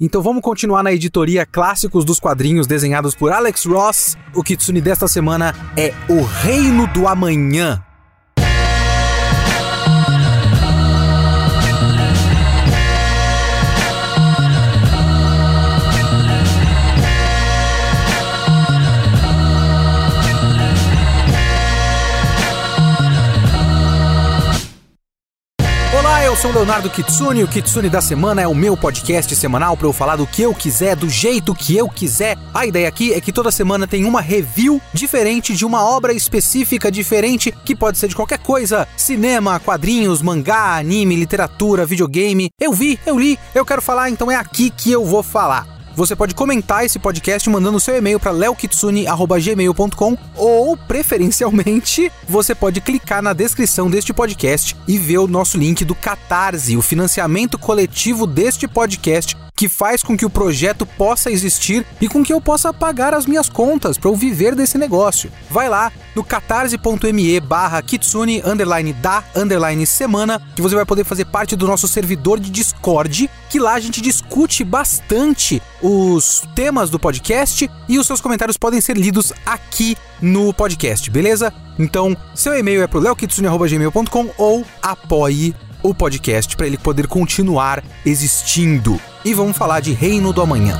Então vamos continuar na editoria Clássicos dos Quadrinhos desenhados por Alex Ross. O Kitsune desta semana é O Reino do Amanhã, sou o Leonardo Kitsune. O Kitsune da Semana é o meu podcast semanal para eu falar do que eu quiser, do jeito que eu quiser. A ideia aqui é que toda semana tem uma review diferente de uma obra específica diferente, que pode ser de qualquer coisa: cinema, quadrinhos, mangá, anime, literatura, videogame. Eu vi, eu li, eu quero falar, então é aqui que eu vou falar. Você pode comentar esse podcast mandando seu e-mail para leokitsune@gmail.com ou preferencialmente, você pode clicar na descrição deste podcast e ver o nosso link do Catarse, o financiamento coletivo deste podcast que faz com que o projeto possa existir e com que eu possa pagar as minhas contas para eu viver desse negócio. Vai lá no catarse.me barra kitsune underline da underline semana que você vai poder fazer parte do nosso servidor de Discord, que lá a gente discute bastante os temas do podcast e os seus comentários podem ser lidos aqui no podcast, beleza? Então, seu e-mail é pro leokitsune.gmail.com ou apoie o podcast para ele poder continuar existindo. E vamos falar de Reino do Amanhã.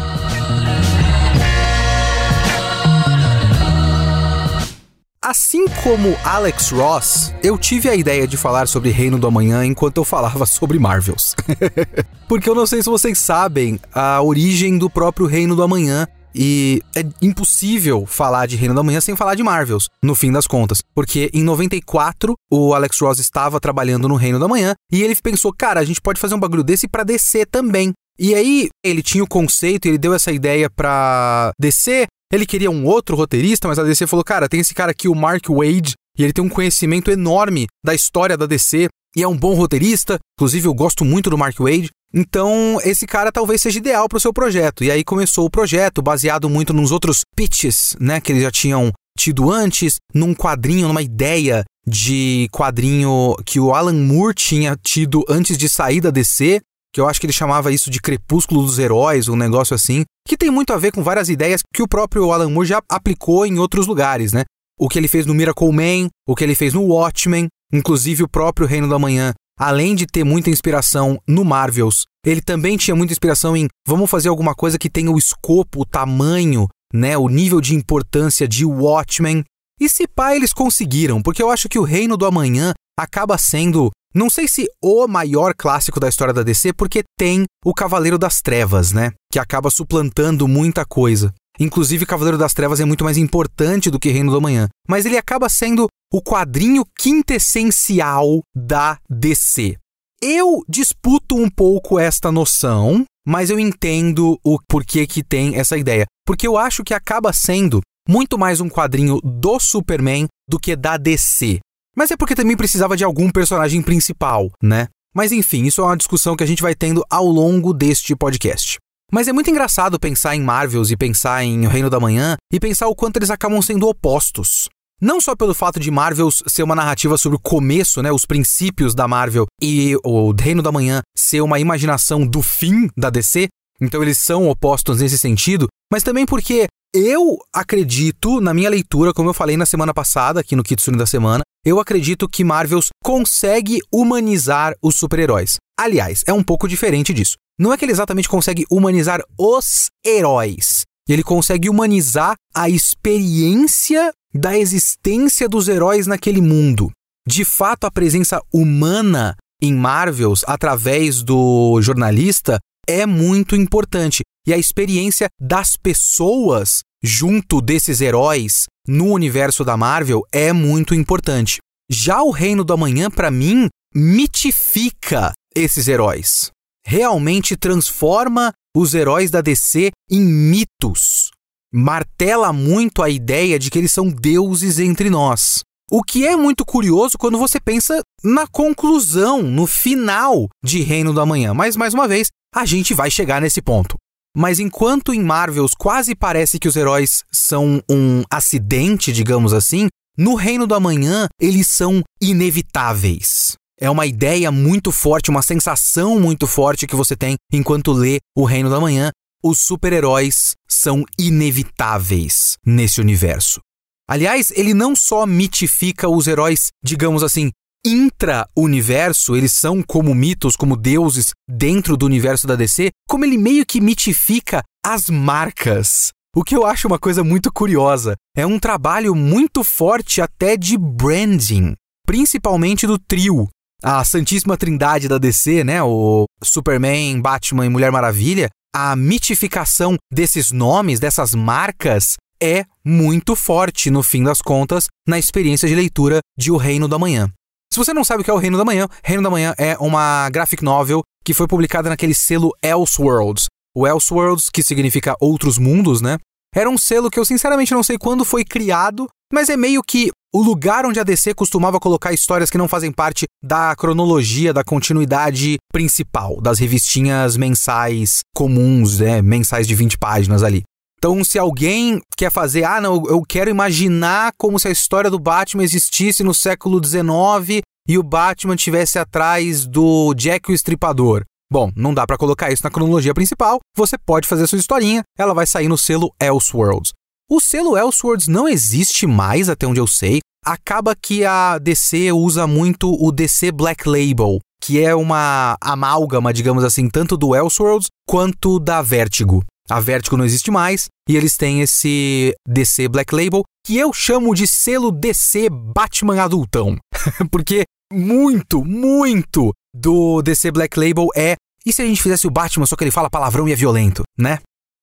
Assim como Alex Ross, eu tive a ideia de falar sobre Reino do Amanhã enquanto eu falava sobre Marvels. Porque eu não sei se vocês sabem a origem do próprio Reino do Amanhã e é impossível falar de Reino da Manhã sem falar de Marvels, no fim das contas. Porque em 94, o Alex Ross estava trabalhando no Reino da Manhã e ele pensou, cara, a gente pode fazer um bagulho desse para DC também. E aí, ele tinha o conceito, ele deu essa ideia pra DC. Ele queria um outro roteirista, mas a DC falou: cara, tem esse cara aqui, o Mark Wade, e ele tem um conhecimento enorme da história da DC e é um bom roteirista. Inclusive, eu gosto muito do Mark Wade. Então, esse cara talvez seja ideal para o seu projeto. E aí começou o projeto, baseado muito nos outros pitches, né, que eles já tinham tido antes, num quadrinho, numa ideia de quadrinho que o Alan Moore tinha tido antes de sair da DC, que eu acho que ele chamava isso de Crepúsculo dos Heróis, um negócio assim, que tem muito a ver com várias ideias que o próprio Alan Moore já aplicou em outros lugares, né? O que ele fez no Miracle Man, o que ele fez no Watchmen, inclusive o próprio Reino da Manhã além de ter muita inspiração no Marvels, ele também tinha muita inspiração em vamos fazer alguma coisa que tenha o escopo, o tamanho, né, o nível de importância de Watchmen. E se pá, eles conseguiram, porque eu acho que o Reino do Amanhã acaba sendo, não sei se o maior clássico da história da DC, porque tem o Cavaleiro das Trevas, né, que acaba suplantando muita coisa. Inclusive, Cavaleiro das Trevas é muito mais importante do que Reino do Amanhã. Mas ele acaba sendo o quadrinho quintessencial da DC. Eu disputo um pouco esta noção, mas eu entendo o porquê que tem essa ideia. Porque eu acho que acaba sendo muito mais um quadrinho do Superman do que da DC. Mas é porque também precisava de algum personagem principal, né? Mas enfim, isso é uma discussão que a gente vai tendo ao longo deste podcast. Mas é muito engraçado pensar em Marvels e pensar em O Reino da Manhã e pensar o quanto eles acabam sendo opostos. Não só pelo fato de Marvels ser uma narrativa sobre o começo, né, os princípios da Marvel, e o Reino da Manhã ser uma imaginação do fim da DC, então eles são opostos nesse sentido, mas também porque eu acredito, na minha leitura, como eu falei na semana passada, aqui no Kitsune da Semana, eu acredito que Marvels consegue humanizar os super-heróis. Aliás, é um pouco diferente disso. Não é que ele exatamente consegue humanizar os heróis. Ele consegue humanizar a experiência da existência dos heróis naquele mundo. De fato, a presença humana em Marvels, através do jornalista, é muito importante. E a experiência das pessoas junto desses heróis no universo da Marvel é muito importante. Já o Reino do Amanhã, para mim, mitifica esses heróis realmente transforma os heróis da DC em mitos. Martela muito a ideia de que eles são deuses entre nós. O que é muito curioso quando você pensa na conclusão, no final de Reino do Amanhã. Mas, mais uma vez, a gente vai chegar nesse ponto. Mas enquanto em Marvels quase parece que os heróis são um acidente, digamos assim, no Reino do Amanhã eles são inevitáveis. É uma ideia muito forte, uma sensação muito forte que você tem enquanto lê O Reino da Manhã. Os super-heróis são inevitáveis nesse universo. Aliás, ele não só mitifica os heróis, digamos assim, intra-universo, eles são como mitos, como deuses dentro do universo da DC, como ele meio que mitifica as marcas. O que eu acho uma coisa muito curiosa. É um trabalho muito forte até de branding, principalmente do trio. A Santíssima Trindade da DC, né? O Superman, Batman e Mulher Maravilha. A mitificação desses nomes, dessas marcas, é muito forte, no fim das contas, na experiência de leitura de O Reino da Manhã. Se você não sabe o que é O Reino da Manhã, Reino da Manhã é uma graphic novel que foi publicada naquele selo Elseworlds. O Elseworlds, que significa Outros Mundos, né? Era um selo que eu sinceramente não sei quando foi criado, mas é meio que o lugar onde a DC costumava colocar histórias que não fazem parte da cronologia, da continuidade principal, das revistinhas mensais comuns, né? Mensais de 20 páginas ali. Então, se alguém quer fazer, ah, não, eu quero imaginar como se a história do Batman existisse no século XIX e o Batman tivesse atrás do Jack o Estripador. Bom, não dá para colocar isso na cronologia principal, você pode fazer sua historinha, ela vai sair no selo Elseworlds. O selo Elseworlds não existe mais, até onde eu sei. Acaba que a DC usa muito o DC Black Label, que é uma amálgama, digamos assim, tanto do Elseworlds quanto da Vertigo. A Vertigo não existe mais e eles têm esse DC Black Label que eu chamo de selo DC Batman adultão, porque muito, muito do DC Black Label é e se a gente fizesse o Batman só que ele fala palavrão e é violento, né?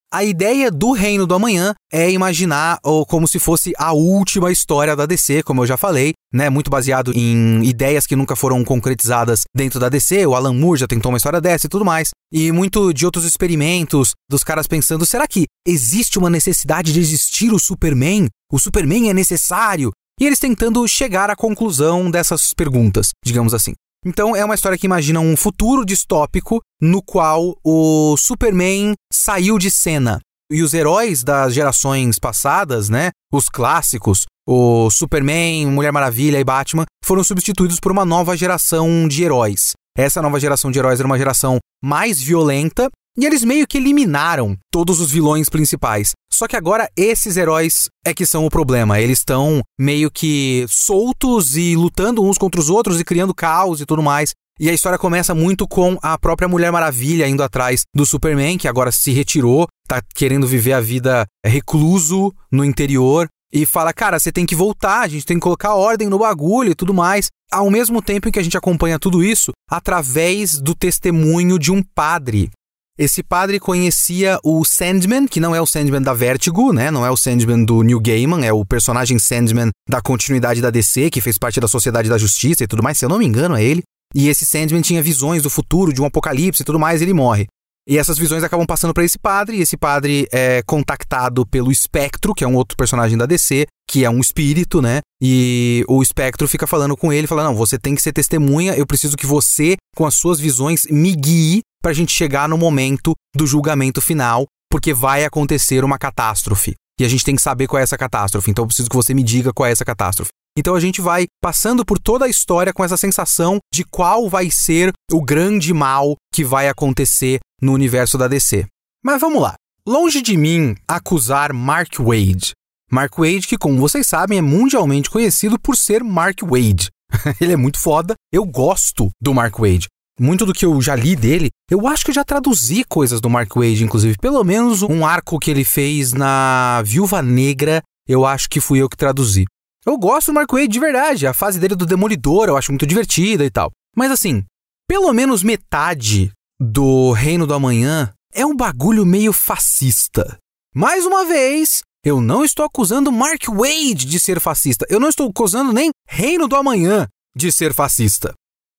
A ideia do Reino do Amanhã é imaginar ou como se fosse a última história da DC, como eu já falei, né? Muito baseado em ideias que nunca foram concretizadas dentro da DC. O Alan Moore já tentou uma história dessa e tudo mais. E muito de outros experimentos dos caras pensando: será que existe uma necessidade de existir o Superman? O Superman é necessário? E eles tentando chegar à conclusão dessas perguntas, digamos assim. Então é uma história que imagina um futuro distópico no qual o Superman saiu de cena. E os heróis das gerações passadas, né, os clássicos, o Superman, Mulher Maravilha e Batman, foram substituídos por uma nova geração de heróis. Essa nova geração de heróis era uma geração mais violenta e eles meio que eliminaram todos os vilões principais. Só que agora esses heróis é que são o problema. Eles estão meio que soltos e lutando uns contra os outros e criando caos e tudo mais. E a história começa muito com a própria Mulher Maravilha indo atrás do Superman, que agora se retirou, tá querendo viver a vida recluso no interior. E fala, cara, você tem que voltar, a gente tem que colocar ordem no bagulho e tudo mais. Ao mesmo tempo em que a gente acompanha tudo isso através do testemunho de um padre esse padre conhecia o Sandman, que não é o Sandman da Vertigo, né? Não é o Sandman do New Gaiman, é o personagem Sandman da continuidade da DC, que fez parte da Sociedade da Justiça e tudo mais, se eu não me engano, é ele. E esse Sandman tinha visões do futuro, de um apocalipse e tudo mais, e ele morre. E essas visões acabam passando para esse padre, e esse padre é contactado pelo Espectro, que é um outro personagem da DC, que é um espírito, né? E o Espectro fica falando com ele, falando: "Não, você tem que ser testemunha, eu preciso que você, com as suas visões, me guie para a gente chegar no momento do julgamento final, porque vai acontecer uma catástrofe. E a gente tem que saber qual é essa catástrofe. Então eu preciso que você me diga qual é essa catástrofe. Então a gente vai passando por toda a história com essa sensação de qual vai ser o grande mal que vai acontecer no universo da DC. Mas vamos lá. Longe de mim acusar Mark Wade. Mark Wade, que, como vocês sabem, é mundialmente conhecido por ser Mark Wade. Ele é muito foda. Eu gosto do Mark Wade muito do que eu já li dele, eu acho que eu já traduzi coisas do Mark Wade, inclusive. Pelo menos um arco que ele fez na Viúva Negra, eu acho que fui eu que traduzi. Eu gosto do Mark Wade de verdade, a fase dele do Demolidor eu acho muito divertida e tal. Mas assim, pelo menos metade do Reino do Amanhã é um bagulho meio fascista. Mais uma vez, eu não estou acusando Mark Wade de ser fascista. Eu não estou acusando nem Reino do Amanhã de ser fascista.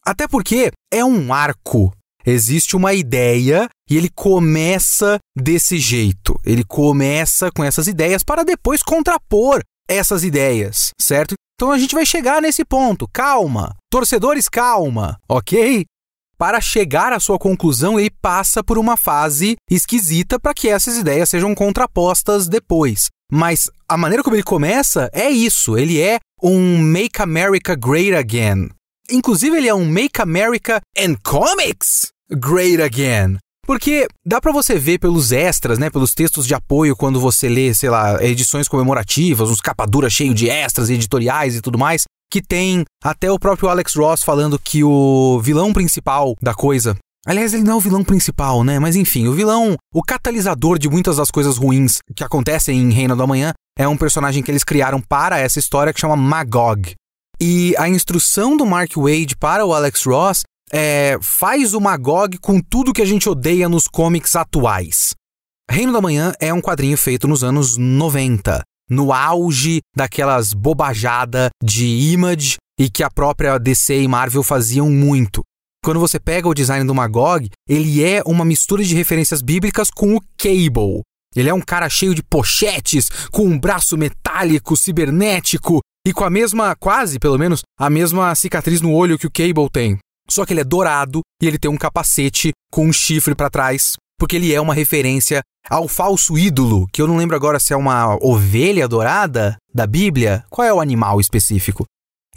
Até porque é um arco. Existe uma ideia e ele começa desse jeito. Ele começa com essas ideias para depois contrapor essas ideias, certo? Então a gente vai chegar nesse ponto. Calma. Torcedores, calma, ok? Para chegar à sua conclusão, ele passa por uma fase esquisita para que essas ideias sejam contrapostas depois. Mas a maneira como ele começa é isso. Ele é um Make America Great Again Inclusive, ele é um Make America and Comics Great Again. Porque dá para você ver pelos extras, né, pelos textos de apoio quando você lê, sei lá, edições comemorativas, uns capa dura cheio de extras editoriais e tudo mais, que tem até o próprio Alex Ross falando que o vilão principal da coisa Aliás, ele não é o vilão principal, né? Mas enfim, o vilão, o catalisador de muitas das coisas ruins que acontecem em Reino do Amanhã é um personagem que eles criaram para essa história que chama Magog. E a instrução do Mark Wade para o Alex Ross é faz o Magog com tudo que a gente odeia nos comics atuais. Reino da Manhã é um quadrinho feito nos anos 90, no auge daquelas bobajada de Image e que a própria DC e Marvel faziam muito. Quando você pega o design do Magog, ele é uma mistura de referências bíblicas com o Cable. Ele é um cara cheio de pochetes, com um braço metálico, cibernético e com a mesma, quase pelo menos, a mesma cicatriz no olho que o Cable tem. Só que ele é dourado e ele tem um capacete com um chifre para trás, porque ele é uma referência ao falso ídolo, que eu não lembro agora se é uma ovelha dourada da Bíblia. Qual é o animal específico?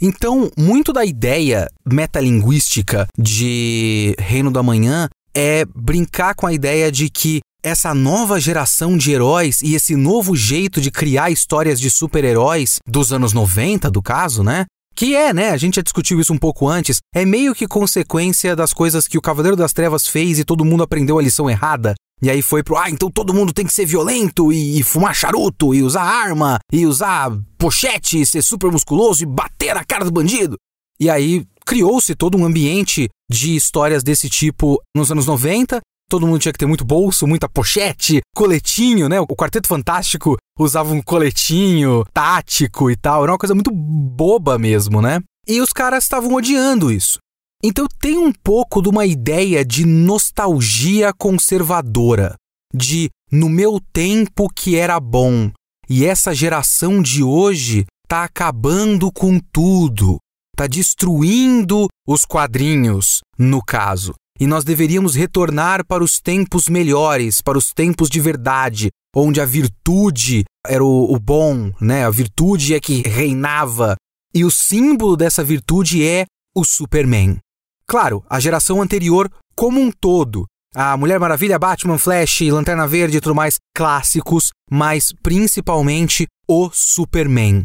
Então, muito da ideia metalinguística de Reino do Amanhã é brincar com a ideia de que essa nova geração de heróis e esse novo jeito de criar histórias de super-heróis dos anos 90, do caso, né? Que é, né? A gente já discutiu isso um pouco antes. É meio que consequência das coisas que o Cavaleiro das Trevas fez e todo mundo aprendeu a lição errada. E aí foi pro, ah, então todo mundo tem que ser violento e, e, fumar charuto e usar arma e usar pochete e ser super musculoso e bater na cara do bandido. E aí criou-se todo um ambiente de histórias desse tipo nos anos 90. Todo mundo tinha que ter muito bolso, muita pochete, coletinho, né? O Quarteto Fantástico usava um coletinho tático e tal. Era uma coisa muito boba mesmo, né? E os caras estavam odiando isso. Então tem um pouco de uma ideia de nostalgia conservadora, de no meu tempo que era bom, e essa geração de hoje tá acabando com tudo, tá destruindo os quadrinhos, no caso. E nós deveríamos retornar para os tempos melhores, para os tempos de verdade, onde a virtude era o, o bom, né? A virtude é que reinava. E o símbolo dessa virtude é o Superman. Claro, a geração anterior como um todo. A Mulher Maravilha, Batman, Flash, Lanterna Verde e tudo mais, clássicos, mas principalmente o Superman.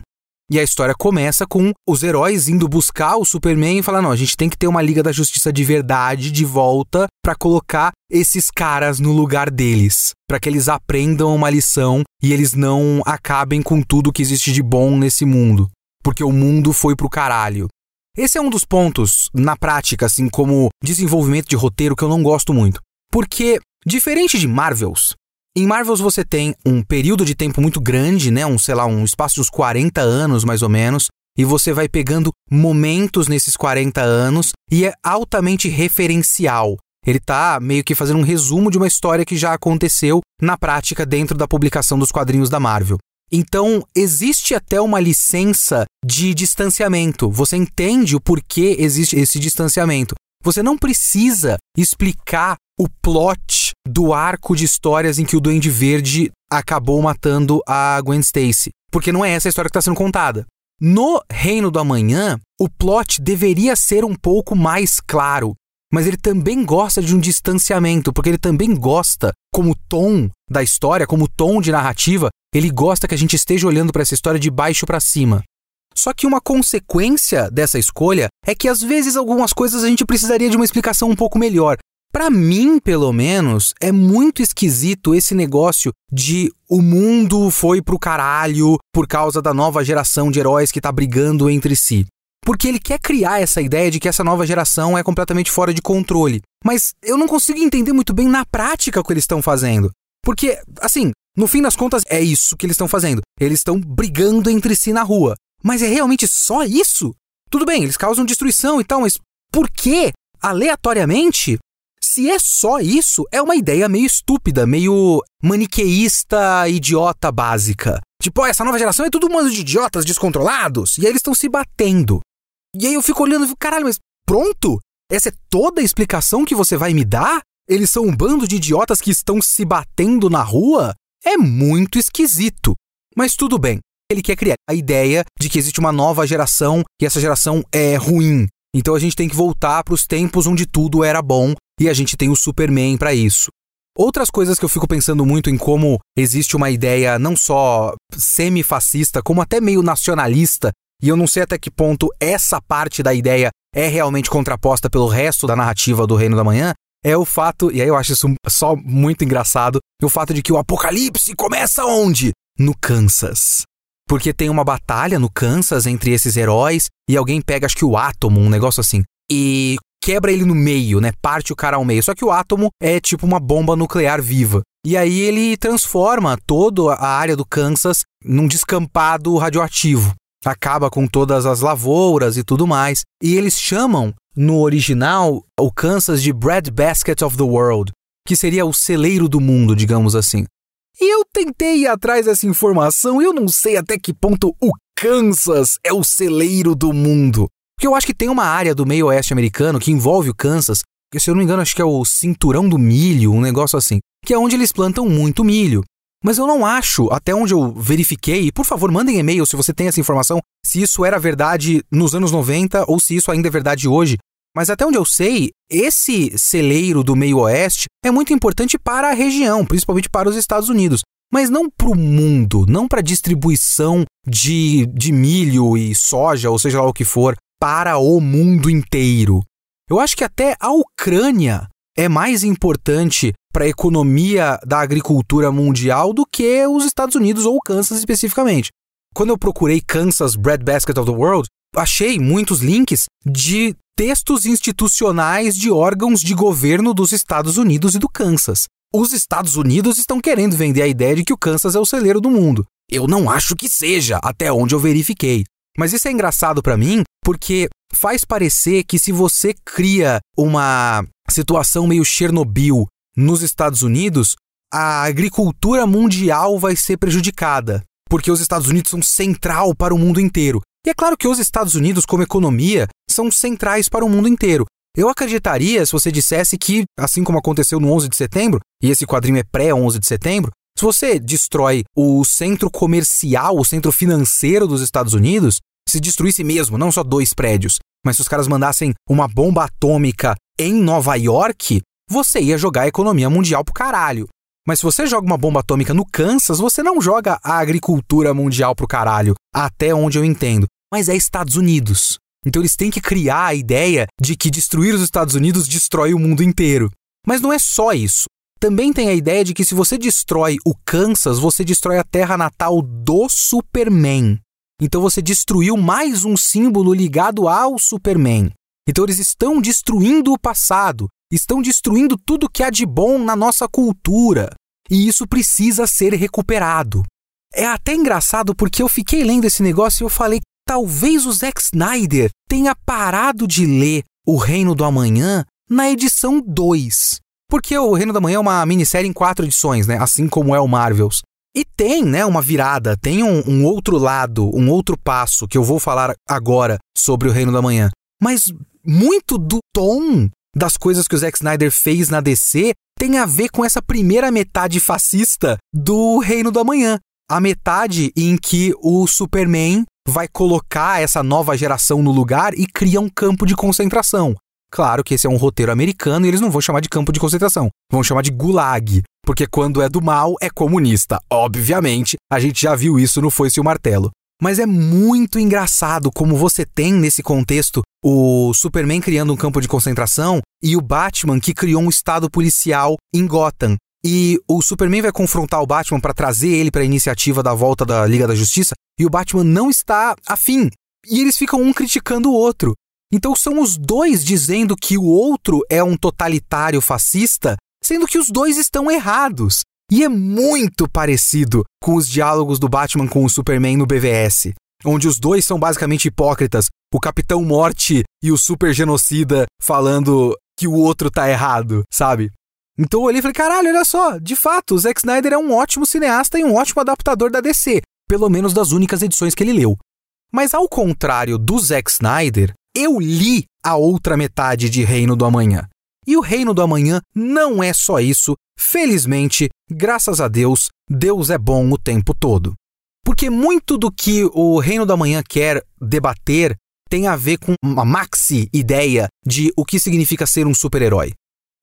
E a história começa com os heróis indo buscar o Superman e falar: não, a gente tem que ter uma Liga da Justiça de verdade de volta para colocar esses caras no lugar deles, para que eles aprendam uma lição e eles não acabem com tudo que existe de bom nesse mundo, porque o mundo foi pro caralho. Esse é um dos pontos, na prática, assim, como desenvolvimento de roteiro que eu não gosto muito. Porque, diferente de Marvels, em Marvels você tem um período de tempo muito grande, né? Um, sei lá, um espaço de uns 40 anos mais ou menos, e você vai pegando momentos nesses 40 anos e é altamente referencial. Ele tá meio que fazendo um resumo de uma história que já aconteceu na prática dentro da publicação dos quadrinhos da Marvel. Então, existe até uma licença de distanciamento. Você entende o porquê existe esse distanciamento. Você não precisa explicar o plot do arco de histórias em que o Duende Verde acabou matando a Gwen Stacy, porque não é essa a história que está sendo contada. No Reino do Amanhã, o plot deveria ser um pouco mais claro, mas ele também gosta de um distanciamento, porque ele também gosta, como tom da história, como tom de narrativa, ele gosta que a gente esteja olhando para essa história de baixo para cima. Só que uma consequência dessa escolha é que às vezes algumas coisas a gente precisaria de uma explicação um pouco melhor. Para mim, pelo menos, é muito esquisito esse negócio de o mundo foi pro caralho por causa da nova geração de heróis que tá brigando entre si. Porque ele quer criar essa ideia de que essa nova geração é completamente fora de controle. Mas eu não consigo entender muito bem na prática o que eles estão fazendo. Porque, assim, no fim das contas, é isso que eles estão fazendo. Eles estão brigando entre si na rua. Mas é realmente só isso? Tudo bem, eles causam destruição e tal, mas por que, aleatoriamente? Se é só isso, é uma ideia meio estúpida, meio maniqueísta, idiota básica. Tipo, essa nova geração é tudo um bando de idiotas descontrolados, e aí eles estão se batendo. E aí eu fico olhando e fico, caralho, mas pronto? Essa é toda a explicação que você vai me dar? Eles são um bando de idiotas que estão se batendo na rua? É muito esquisito. Mas tudo bem. Ele quer criar a ideia de que existe uma nova geração e essa geração é ruim. Então a gente tem que voltar para os tempos onde tudo era bom e a gente tem o Superman para isso. Outras coisas que eu fico pensando muito em como existe uma ideia não só semi-fascista, como até meio nacionalista, e eu não sei até que ponto essa parte da ideia é realmente contraposta pelo resto da narrativa do Reino da Manhã, é o fato, e aí eu acho isso só muito engraçado, o fato de que o apocalipse começa onde? No Kansas. Porque tem uma batalha no Kansas entre esses heróis e alguém pega, acho que o átomo, um negócio assim, e quebra ele no meio, né? Parte o cara ao meio. Só que o átomo é tipo uma bomba nuclear viva. E aí ele transforma toda a área do Kansas num descampado radioativo. Acaba com todas as lavouras e tudo mais. E eles chamam, no original, o Kansas de Bread Basket of the World, que seria o celeiro do mundo, digamos assim. E eu tentei ir atrás dessa informação e eu não sei até que ponto o Kansas é o celeiro do mundo. Porque eu acho que tem uma área do meio oeste americano que envolve o Kansas, que se eu não me engano acho que é o cinturão do milho, um negócio assim, que é onde eles plantam muito milho. Mas eu não acho, até onde eu verifiquei, por favor mandem e-mail se você tem essa informação, se isso era verdade nos anos 90 ou se isso ainda é verdade hoje. Mas até onde eu sei, esse celeiro do meio oeste é muito importante para a região, principalmente para os Estados Unidos. Mas não para o mundo, não para distribuição de, de milho e soja, ou seja lá o que for, para o mundo inteiro. Eu acho que até a Ucrânia é mais importante para a economia da agricultura mundial do que os Estados Unidos ou Kansas especificamente. Quando eu procurei Kansas Breadbasket of the World, achei muitos links de textos institucionais de órgãos de governo dos Estados Unidos e do Kansas. Os Estados Unidos estão querendo vender a ideia de que o Kansas é o celeiro do mundo. Eu não acho que seja, até onde eu verifiquei. Mas isso é engraçado para mim porque faz parecer que se você cria uma situação meio Chernobyl nos Estados Unidos, a agricultura mundial vai ser prejudicada, porque os Estados Unidos são central para o mundo inteiro. E é claro que os Estados Unidos, como economia, são centrais para o mundo inteiro. Eu acreditaria se você dissesse que, assim como aconteceu no 11 de setembro, e esse quadrinho é pré-11 de setembro, se você destrói o centro comercial, o centro financeiro dos Estados Unidos, se destruísse mesmo, não só dois prédios, mas se os caras mandassem uma bomba atômica em Nova York, você ia jogar a economia mundial pro caralho. Mas se você joga uma bomba atômica no Kansas, você não joga a agricultura mundial pro caralho, até onde eu entendo. Mas é Estados Unidos. Então eles têm que criar a ideia de que destruir os Estados Unidos destrói o mundo inteiro. Mas não é só isso. Também tem a ideia de que se você destrói o Kansas, você destrói a terra natal do Superman. Então você destruiu mais um símbolo ligado ao Superman. Então eles estão destruindo o passado, estão destruindo tudo que há de bom na nossa cultura. E isso precisa ser recuperado. É até engraçado porque eu fiquei lendo esse negócio e eu falei: talvez o Zack Snyder tenha parado de ler O Reino do Amanhã na edição 2. Porque o Reino da Manhã é uma minissérie em quatro edições, né? Assim como é o Marvels. E tem, né, uma virada, tem um, um, outro lado, um outro passo que eu vou falar agora sobre o Reino da Manhã. Mas muito do tom das coisas que o Zack Snyder fez na DC tem a ver com essa primeira metade fascista do Reino da Manhã. A metade em que o Superman vai colocar essa nova geração no lugar e cria um campo de concentração. Claro que esse é um roteiro americano e eles não vão chamar de campo de concentração, vão chamar de gulag, porque quando é do mal é comunista. Obviamente, a gente já viu isso no Foice e o Martelo. Mas é muito engraçado como você tem nesse contexto o Superman criando um campo de concentração e o Batman que criou um estado policial em Gotham. E o Superman vai confrontar o Batman para trazer ele para a iniciativa da volta da Liga da Justiça e o Batman não está afim. E eles ficam um criticando o outro. Então são os dois dizendo que o outro é um totalitário fascista, sendo que os dois estão errados. E é muito parecido com os diálogos do Batman com o Superman no BVS, onde os dois são basicamente hipócritas, o Capitão Morte e o Super Genocida falando que o outro tá errado, sabe? Então eu olhei e falei, caralho, olha só, de fato, o Zack Snyder é um ótimo cineasta e um ótimo adaptador da DC, pelo menos das únicas edições que ele leu. Mas ao contrário do Zack Snyder, eu li a outra metade de Reino do Amanhã. E o Reino do Amanhã não é só isso. Felizmente, graças a Deus, Deus é bom o tempo todo. Porque muito do que o Reino do Amanhã quer debater tem a ver com uma maxi ideia de o que significa ser um super-herói.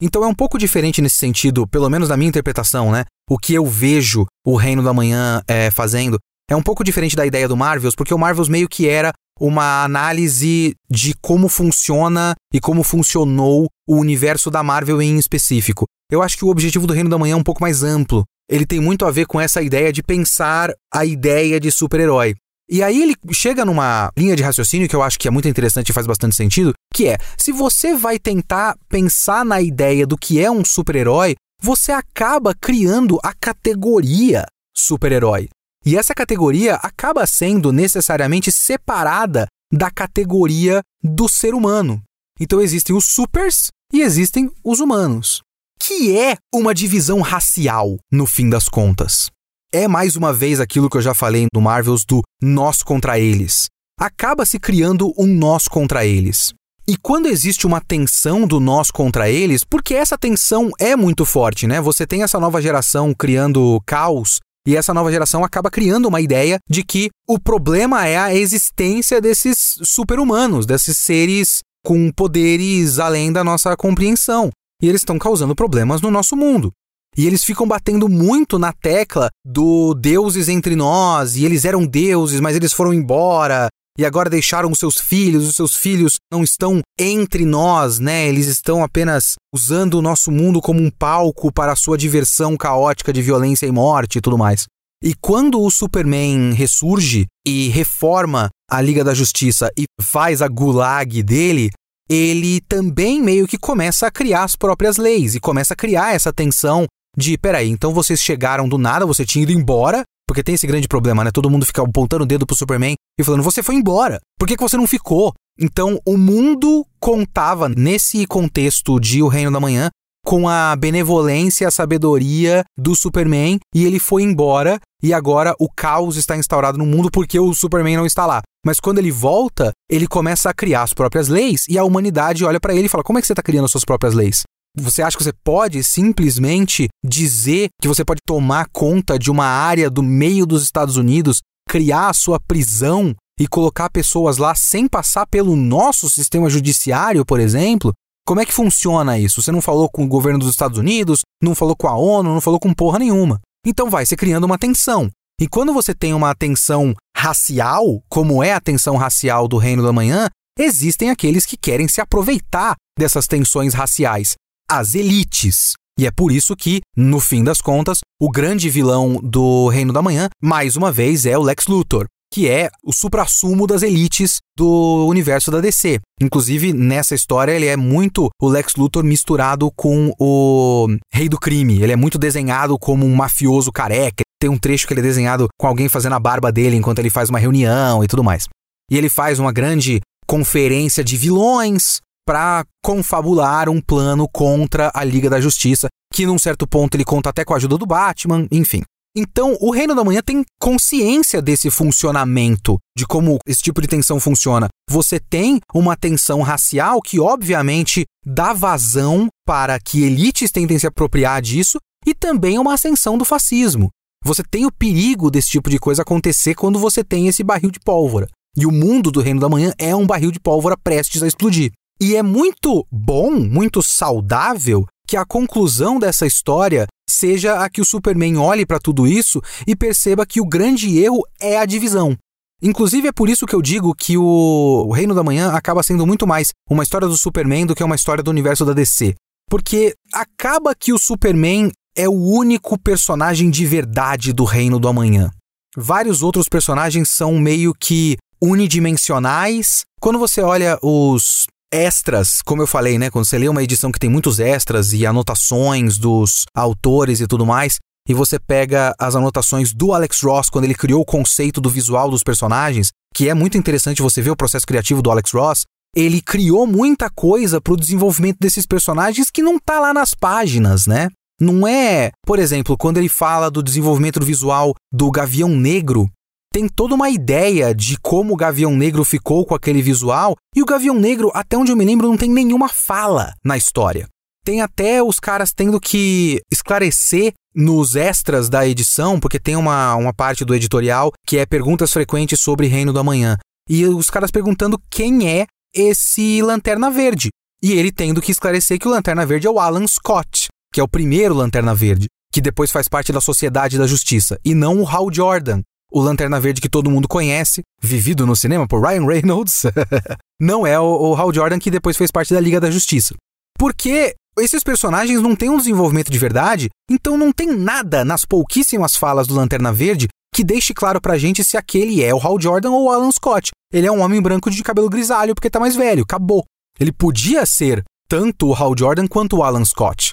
Então é um pouco diferente nesse sentido, pelo menos na minha interpretação, né? O que eu vejo o Reino da Manhã é, fazendo é um pouco diferente da ideia do Marvels, porque o Marvels meio que era uma análise de como funciona e como funcionou o universo da Marvel em específico. Eu acho que o objetivo do Reino da Manhã é um pouco mais amplo. Ele tem muito a ver com essa ideia de pensar a ideia de super-herói. E aí ele chega numa linha de raciocínio que eu acho que é muito interessante e faz bastante sentido, que é, se você vai tentar pensar na ideia do que é um super-herói, você acaba criando a categoria super-herói. E essa categoria acaba sendo necessariamente separada da categoria do ser humano. Então existem os supers e existem os humanos, que é uma divisão racial no fim das contas é mais uma vez aquilo que eu já falei no Marvels do nós contra eles. Acaba se criando um nós contra eles. E quando existe uma tensão do nós contra eles, porque essa tensão é muito forte, né? Você tem essa nova geração criando caos e essa nova geração acaba criando uma ideia de que o problema é a existência desses super-humanos, desses seres com poderes além da nossa compreensão. E eles estão causando problemas no nosso mundo. E eles ficam batendo muito na tecla do deuses entre nós, e eles eram deuses, mas eles foram embora, e agora deixaram os seus filhos, os seus filhos não estão entre nós, né? Eles estão apenas usando o nosso mundo como um palco para a sua diversão caótica de violência e morte e tudo mais. E quando o Superman ressurge e reforma a Liga da Justiça e faz a gulag dele, ele também meio que começa a criar as próprias leis e começa a criar essa tensão de, peraí, então vocês chegaram do nada, você tinha ido embora, porque tem esse grande problema, né? Todo mundo fica apontando o dedo pro Superman e falando, você foi embora, por que, que você não ficou? Então, o mundo contava, nesse contexto de O Reino da Manhã, com a benevolência e a sabedoria do Superman e ele foi embora e agora o caos está instaurado no mundo porque o Superman não está lá. Mas quando ele volta, ele começa a criar as próprias leis e a humanidade olha para ele e fala: Como é que você está criando as suas próprias leis? Você acha que você pode simplesmente dizer que você pode tomar conta de uma área do meio dos Estados Unidos, criar a sua prisão e colocar pessoas lá sem passar pelo nosso sistema judiciário, por exemplo? Como é que funciona isso? Você não falou com o governo dos Estados Unidos, não falou com a ONU, não falou com porra nenhuma. Então vai se criando uma tensão. E quando você tem uma tensão racial, como é a tensão racial do Reino da Manhã, existem aqueles que querem se aproveitar dessas tensões raciais as elites. E é por isso que, no fim das contas, o grande vilão do Reino da Manhã, mais uma vez, é o Lex Luthor, que é o suprassumo das elites do universo da DC. Inclusive, nessa história, ele é muito o Lex Luthor misturado com o Rei do Crime. Ele é muito desenhado como um mafioso careca. Tem um trecho que ele é desenhado com alguém fazendo a barba dele enquanto ele faz uma reunião e tudo mais. E ele faz uma grande conferência de vilões para confabular um plano contra a Liga da Justiça, que num certo ponto ele conta até com a ajuda do Batman, enfim. Então, o Reino da Manhã tem consciência desse funcionamento, de como esse tipo de tensão funciona. Você tem uma tensão racial que, obviamente, dá vazão para que elites tentem se apropriar disso e também uma ascensão do fascismo. Você tem o perigo desse tipo de coisa acontecer quando você tem esse barril de pólvora. E o mundo do Reino da Manhã é um barril de pólvora prestes a explodir. E é muito bom, muito saudável que a conclusão dessa história seja a que o Superman olhe para tudo isso e perceba que o grande erro é a divisão. Inclusive é por isso que eu digo que o Reino da Manhã acaba sendo muito mais uma história do Superman do que uma história do universo da DC. Porque acaba que o Superman é o único personagem de verdade do Reino do Amanhã. Vários outros personagens são meio que unidimensionais. Quando você olha os extras, como eu falei, né? Quando você lê uma edição que tem muitos extras e anotações dos autores e tudo mais, e você pega as anotações do Alex Ross quando ele criou o conceito do visual dos personagens, que é muito interessante você ver o processo criativo do Alex Ross. Ele criou muita coisa para o desenvolvimento desses personagens que não tá lá nas páginas, né? Não é, por exemplo, quando ele fala do desenvolvimento visual do Gavião Negro, tem toda uma ideia de como o Gavião Negro ficou com aquele visual, e o Gavião Negro, até onde eu me lembro, não tem nenhuma fala na história. Tem até os caras tendo que esclarecer nos extras da edição, porque tem uma, uma parte do editorial que é perguntas frequentes sobre Reino do Amanhã. e os caras perguntando quem é esse Lanterna Verde. E ele tendo que esclarecer que o Lanterna Verde é o Alan Scott, que é o primeiro Lanterna Verde, que depois faz parte da Sociedade da Justiça, e não o Hal Jordan, o Lanterna Verde que todo mundo conhece, vivido no cinema por Ryan Reynolds, não é o, o Hal Jordan que depois fez parte da Liga da Justiça. Porque esses personagens não têm um desenvolvimento de verdade, então não tem nada nas pouquíssimas falas do Lanterna Verde que deixe claro pra gente se aquele é o Hal Jordan ou o Alan Scott. Ele é um homem branco de cabelo grisalho porque tá mais velho, acabou. Ele podia ser tanto o Hal Jordan quanto o Alan Scott.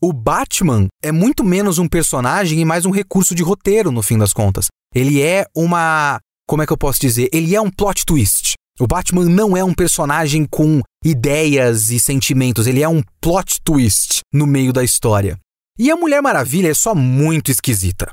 O Batman é muito menos um personagem e mais um recurso de roteiro, no fim das contas. Ele é uma. Como é que eu posso dizer? Ele é um plot twist. O Batman não é um personagem com ideias e sentimentos, ele é um plot twist no meio da história. E a Mulher Maravilha é só muito esquisita.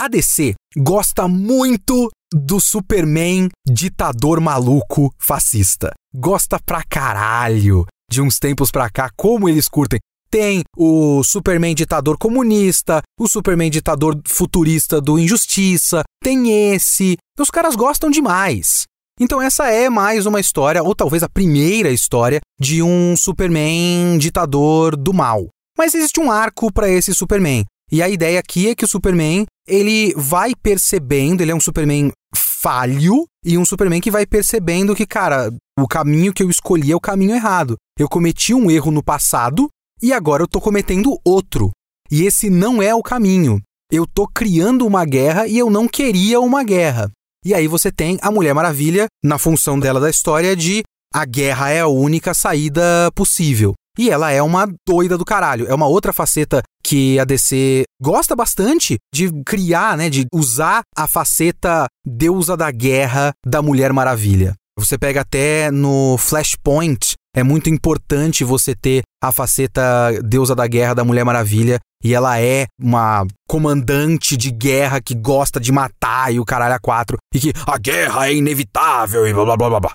A DC gosta muito do Superman ditador maluco fascista. Gosta pra caralho de uns tempos pra cá, como eles curtem. Tem o Superman ditador comunista, o Superman ditador futurista do Injustiça, tem esse. Os caras gostam demais. Então essa é mais uma história, ou talvez a primeira história, de um Superman ditador do mal. Mas existe um arco para esse Superman. E a ideia aqui é que o Superman, ele vai percebendo, ele é um Superman falho e um Superman que vai percebendo que, cara, o caminho que eu escolhi é o caminho errado. Eu cometi um erro no passado e agora eu tô cometendo outro. E esse não é o caminho. Eu tô criando uma guerra e eu não queria uma guerra. E aí você tem a Mulher Maravilha na função dela da história de a guerra é a única saída possível. E ela é uma doida do caralho. É uma outra faceta que a DC gosta bastante de criar, né? De usar a faceta deusa da guerra da Mulher Maravilha. Você pega até no Flashpoint, é muito importante você ter a faceta deusa da guerra da Mulher Maravilha. E ela é uma comandante de guerra que gosta de matar e o caralho a quatro. E que a guerra é inevitável e blá blá blá blá.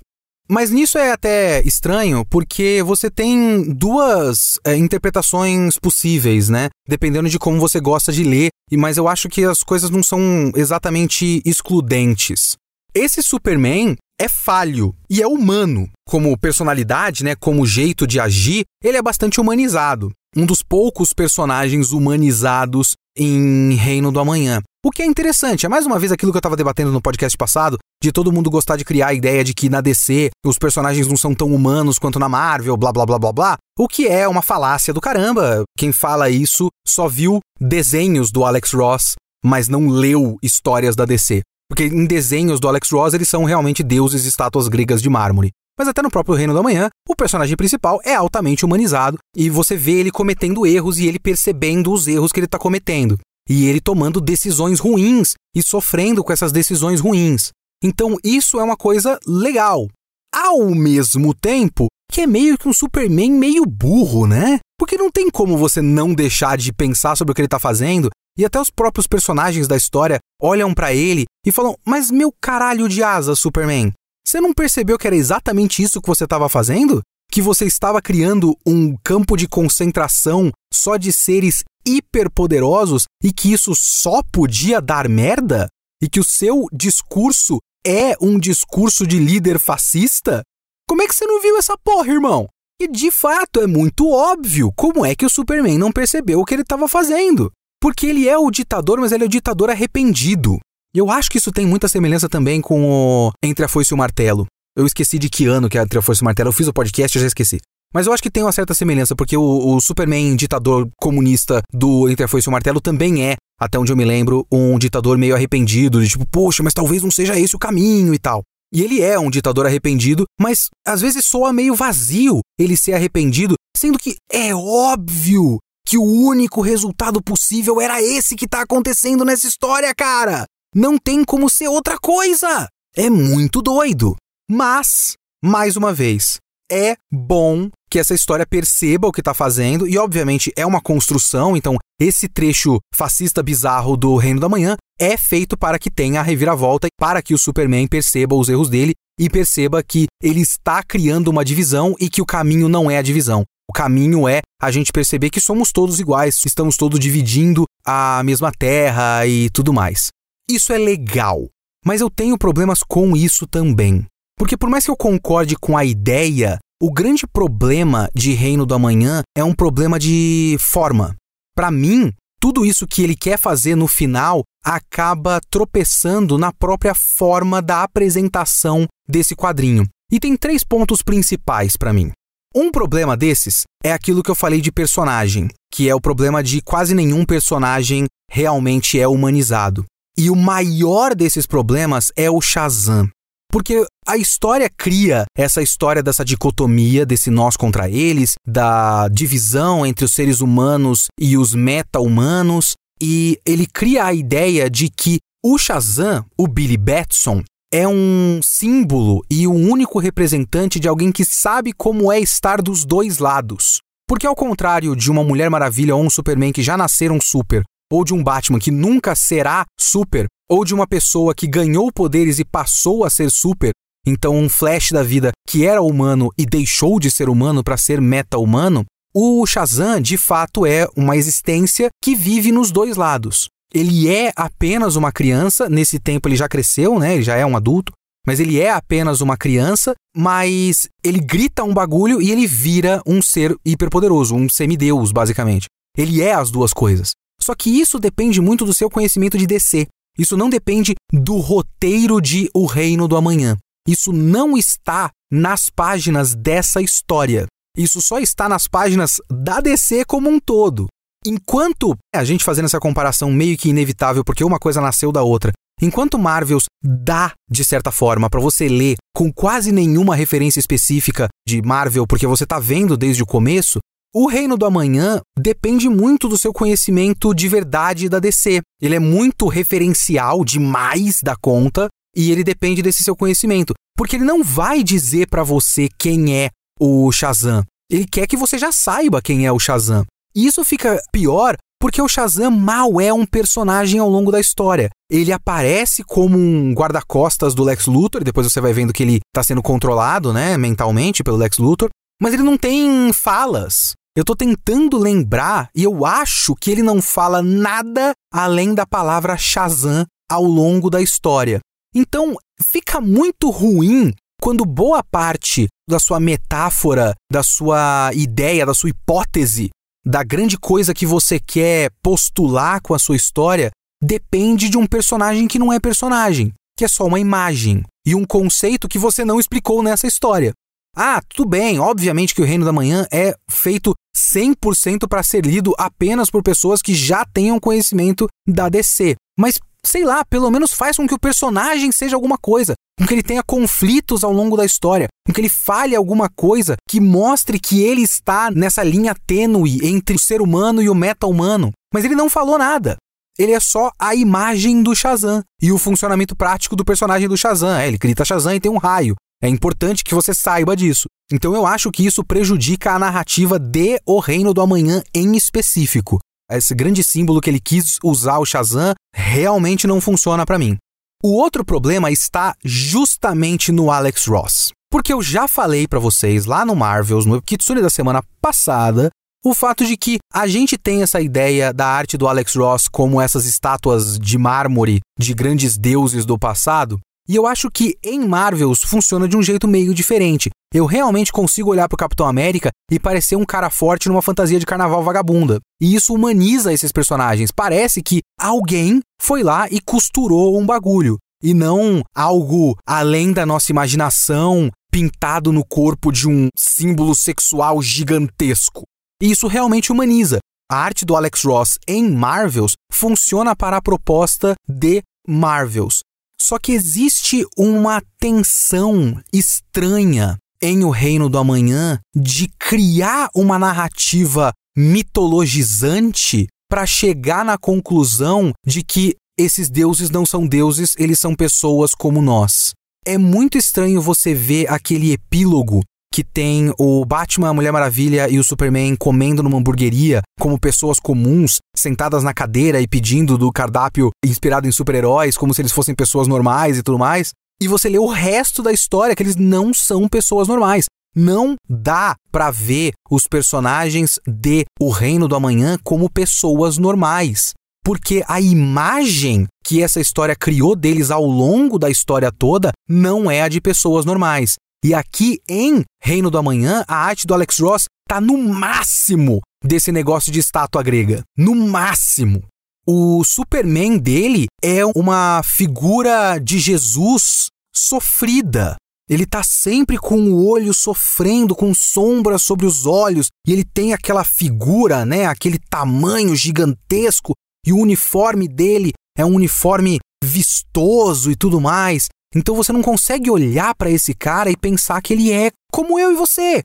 Mas nisso é até estranho, porque você tem duas é, interpretações possíveis, né? Dependendo de como você gosta de ler, mas eu acho que as coisas não são exatamente excludentes. Esse Superman é falho e é humano. Como personalidade, né, como jeito de agir, ele é bastante humanizado. Um dos poucos personagens humanizados em Reino do Amanhã. O que é interessante, é mais uma vez aquilo que eu estava debatendo no podcast passado, de todo mundo gostar de criar a ideia de que na DC os personagens não são tão humanos quanto na Marvel, blá blá blá blá blá, o que é uma falácia do caramba. Quem fala isso só viu desenhos do Alex Ross, mas não leu histórias da DC. Porque em desenhos do Alex Ross eles são realmente deuses e estátuas gregas de mármore. Mas até no próprio Reino da Manhã, o personagem principal é altamente humanizado e você vê ele cometendo erros e ele percebendo os erros que ele está cometendo. E ele tomando decisões ruins e sofrendo com essas decisões ruins. Então isso é uma coisa legal. Ao mesmo tempo que é meio que um Superman meio burro, né? Porque não tem como você não deixar de pensar sobre o que ele está fazendo e até os próprios personagens da história olham para ele e falam: Mas meu caralho de asa, Superman, você não percebeu que era exatamente isso que você estava fazendo? Que você estava criando um campo de concentração só de seres hiperpoderosos e que isso só podia dar merda? E que o seu discurso é um discurso de líder fascista? Como é que você não viu essa porra, irmão? E de fato é muito óbvio como é que o Superman não percebeu o que ele estava fazendo. Porque ele é o ditador, mas ele é o ditador arrependido. E eu acho que isso tem muita semelhança também com o Entre a Foice e o Martelo. Eu esqueci de que ano que é Entre a Foice e o Martelo. Eu fiz o podcast e já esqueci. Mas eu acho que tem uma certa semelhança, porque o, o, Superman ditador comunista do Entre a Foice e o Martelo também é, até onde eu me lembro, um ditador meio arrependido, de tipo, poxa, mas talvez não seja esse o caminho e tal. E ele é um ditador arrependido, mas às vezes soa meio vazio ele ser arrependido, sendo que é óbvio que o único resultado possível era esse que tá acontecendo nessa história, cara. Não tem como ser outra coisa. É muito doido. Mas, mais uma vez, é bom que essa história perceba o que está fazendo e, obviamente, é uma construção. Então, esse trecho fascista bizarro do Reino da Manhã é feito para que tenha a reviravolta, para que o Superman perceba os erros dele e perceba que ele está criando uma divisão e que o caminho não é a divisão. O caminho é a gente perceber que somos todos iguais, estamos todos dividindo a mesma terra e tudo mais. Isso é legal, mas eu tenho problemas com isso também. Porque por mais que eu concorde com a ideia, o grande problema de Reino do Amanhã é um problema de forma. Para mim, tudo isso que ele quer fazer no final acaba tropeçando na própria forma da apresentação desse quadrinho. E tem três pontos principais para mim. Um problema desses é aquilo que eu falei de personagem, que é o problema de quase nenhum personagem realmente é humanizado. E o maior desses problemas é o Shazam. Porque a história cria essa história dessa dicotomia, desse nós contra eles, da divisão entre os seres humanos e os meta-humanos, e ele cria a ideia de que o Shazam, o Billy Batson, é um símbolo e o único representante de alguém que sabe como é estar dos dois lados. Porque, ao contrário de uma Mulher Maravilha ou um Superman que já nasceram super, ou de um Batman que nunca será super, ou de uma pessoa que ganhou poderes e passou a ser super, então um Flash da vida que era humano e deixou de ser humano para ser meta-humano, o Shazam de fato é uma existência que vive nos dois lados. Ele é apenas uma criança, nesse tempo ele já cresceu, né? Ele já é um adulto, mas ele é apenas uma criança, mas ele grita um bagulho e ele vira um ser hiperpoderoso, um semideus, basicamente. Ele é as duas coisas. Só que isso depende muito do seu conhecimento de DC. Isso não depende do roteiro de O Reino do Amanhã. Isso não está nas páginas dessa história. Isso só está nas páginas da DC como um todo. Enquanto a gente fazendo essa comparação meio que inevitável, porque uma coisa nasceu da outra, enquanto Marvels dá, de certa forma, para você ler com quase nenhuma referência específica de Marvel, porque você está vendo desde o começo, o Reino do Amanhã depende muito do seu conhecimento de verdade da DC. Ele é muito referencial demais da conta e ele depende desse seu conhecimento, porque ele não vai dizer para você quem é o Shazam. Ele quer que você já saiba quem é o Shazam. E isso fica pior porque o Shazam mal é um personagem ao longo da história. Ele aparece como um guarda-costas do Lex Luthor, depois você vai vendo que ele está sendo controlado, né, mentalmente pelo Lex Luthor, mas ele não tem falas. Eu tô tentando lembrar e eu acho que ele não fala nada além da palavra Shazam ao longo da história. Então, fica muito ruim quando boa parte da sua metáfora, da sua ideia, da sua hipótese, da grande coisa que você quer postular com a sua história, depende de um personagem que não é personagem, que é só uma imagem e um conceito que você não explicou nessa história. Ah, tudo bem, obviamente que o Reino da Manhã é feito 100% para ser lido apenas por pessoas que já tenham conhecimento da DC. Mas, sei lá, pelo menos faz com que o personagem seja alguma coisa, com que ele tenha conflitos ao longo da história, com que ele fale alguma coisa que mostre que ele está nessa linha tênue entre o ser humano e o meta-humano. Mas ele não falou nada. Ele é só a imagem do Shazam e o funcionamento prático do personagem do Shazam. É, ele grita Shazam e tem um raio. É importante que você saiba disso. Então eu acho que isso prejudica a narrativa de O Reino do Amanhã em específico. Esse grande símbolo que ele quis usar o Shazam realmente não funciona para mim. O outro problema está justamente no Alex Ross. Porque eu já falei para vocês lá no Marvels, no Kitsune da semana passada, o fato de que a gente tem essa ideia da arte do Alex Ross como essas estátuas de mármore de grandes deuses do passado, e eu acho que em Marvels funciona de um jeito meio diferente. Eu realmente consigo olhar para o Capitão América e parecer um cara forte numa fantasia de carnaval vagabunda. E isso humaniza esses personagens. Parece que alguém foi lá e costurou um bagulho. E não algo além da nossa imaginação, pintado no corpo de um símbolo sexual gigantesco. E isso realmente humaniza. A arte do Alex Ross em Marvels funciona para a proposta de Marvels. Só que existe uma tensão estranha em O Reino do Amanhã de criar uma narrativa mitologizante para chegar na conclusão de que esses deuses não são deuses, eles são pessoas como nós. É muito estranho você ver aquele epílogo que tem o Batman, a Mulher Maravilha e o Superman comendo numa hamburgueria como pessoas comuns, sentadas na cadeira e pedindo do cardápio inspirado em super-heróis, como se eles fossem pessoas normais e tudo mais. E você lê o resto da história que eles não são pessoas normais. Não dá para ver os personagens de O Reino do Amanhã como pessoas normais. porque a imagem que essa história criou deles ao longo da história toda não é a de pessoas normais. E aqui em Reino do Amanhã, a arte do Alex Ross tá no máximo desse negócio de estátua grega. No máximo. O Superman dele é uma figura de Jesus sofrida. Ele tá sempre com o olho sofrendo, com sombra sobre os olhos, e ele tem aquela figura, né, aquele tamanho gigantesco, e o uniforme dele é um uniforme vistoso e tudo mais. Então você não consegue olhar para esse cara e pensar que ele é como eu e você.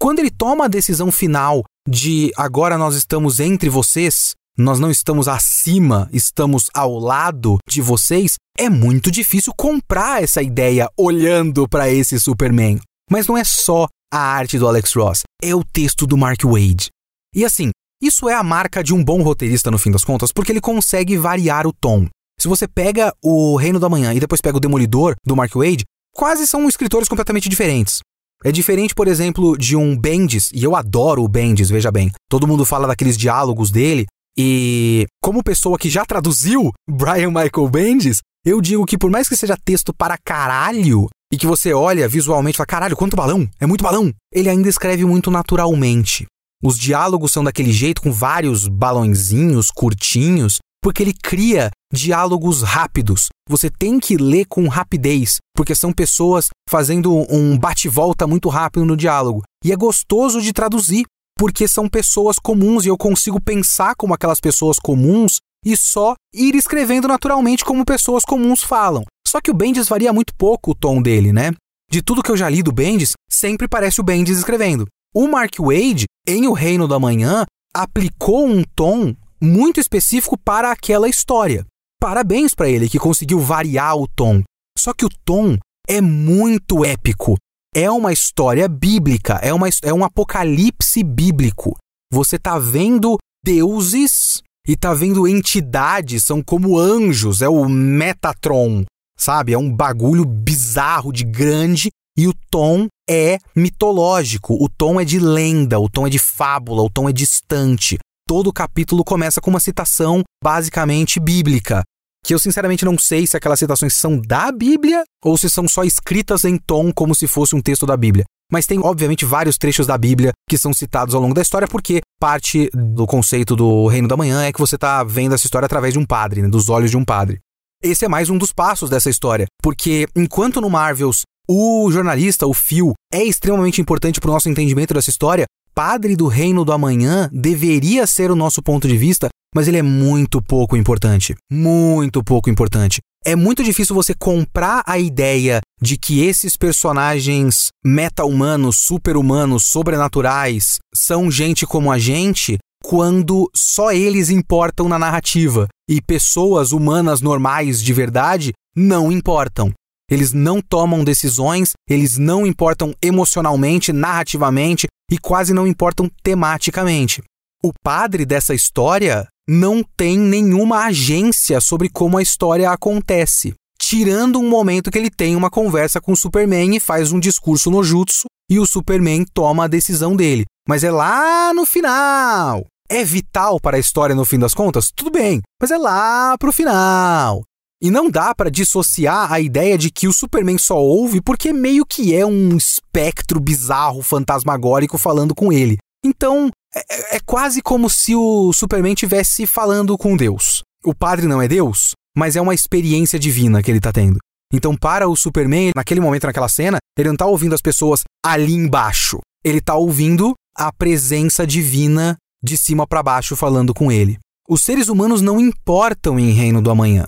Quando ele toma a decisão final de agora nós estamos entre vocês, nós não estamos acima, estamos ao lado de vocês, é muito difícil comprar essa ideia olhando para esse Superman. Mas não é só a arte do Alex Ross, é o texto do Mark Wade. E assim, isso é a marca de um bom roteirista no fim das contas, porque ele consegue variar o tom. Se você pega o Reino da Manhã e depois pega o Demolidor, do Mark Wade, quase são escritores completamente diferentes. É diferente, por exemplo, de um Bendis, e eu adoro o Bendis, veja bem. Todo mundo fala daqueles diálogos dele, e como pessoa que já traduziu Brian Michael Bendis, eu digo que por mais que seja texto para caralho, e que você olha visualmente e fala, caralho, quanto balão, é muito balão, ele ainda escreve muito naturalmente. Os diálogos são daquele jeito, com vários balãozinhos curtinhos, porque ele cria diálogos rápidos. Você tem que ler com rapidez, porque são pessoas fazendo um bate-volta muito rápido no diálogo. E é gostoso de traduzir, porque são pessoas comuns e eu consigo pensar como aquelas pessoas comuns e só ir escrevendo naturalmente como pessoas comuns falam. Só que o Bendis varia muito pouco o tom dele, né? De tudo que eu já li do Bendis, sempre parece o Bendis escrevendo. O Mark Wade, em O Reino da Manhã, aplicou um tom muito específico para aquela história. Parabéns para ele que conseguiu variar o tom. Só que o tom é muito épico. É uma história bíblica, é, uma, é um apocalipse bíblico. Você está vendo deuses e está vendo entidades, são como anjos, é o Metatron, sabe? É um bagulho bizarro de grande e o tom é mitológico, o tom é de lenda, o tom é de fábula, o tom é distante todo capítulo começa com uma citação basicamente bíblica. Que eu sinceramente não sei se aquelas citações são da Bíblia ou se são só escritas em tom como se fosse um texto da Bíblia. Mas tem, obviamente, vários trechos da Bíblia que são citados ao longo da história, porque parte do conceito do Reino da Manhã é que você está vendo essa história através de um padre, né, dos olhos de um padre. Esse é mais um dos passos dessa história, porque enquanto no Marvels o jornalista, o Phil, é extremamente importante para o nosso entendimento dessa história, padre do reino do amanhã deveria ser o nosso ponto de vista, mas ele é muito pouco importante. Muito pouco importante. É muito difícil você comprar a ideia de que esses personagens meta-humanos, super-humanos, sobrenaturais são gente como a gente quando só eles importam na narrativa e pessoas humanas normais de verdade não importam. Eles não tomam decisões, eles não importam emocionalmente, narrativamente e quase não importam tematicamente. O padre dessa história não tem nenhuma agência sobre como a história acontece, tirando um momento que ele tem uma conversa com o Superman e faz um discurso no jutsu e o Superman toma a decisão dele. Mas é lá no final. É vital para a história no fim das contas? Tudo bem, mas é lá pro final. E não dá para dissociar a ideia de que o Superman só ouve porque meio que é um espectro bizarro, fantasmagórico falando com ele. Então, é, é, quase como se o Superman estivesse falando com Deus. O padre não é Deus, mas é uma experiência divina que ele está tendo. Então, para o Superman, naquele momento, naquela cena, ele não está ouvindo as pessoas ali embaixo. Ele está ouvindo a presença divina de cima para baixo falando com ele. Os seres humanos não importam em Reino do Amanhã.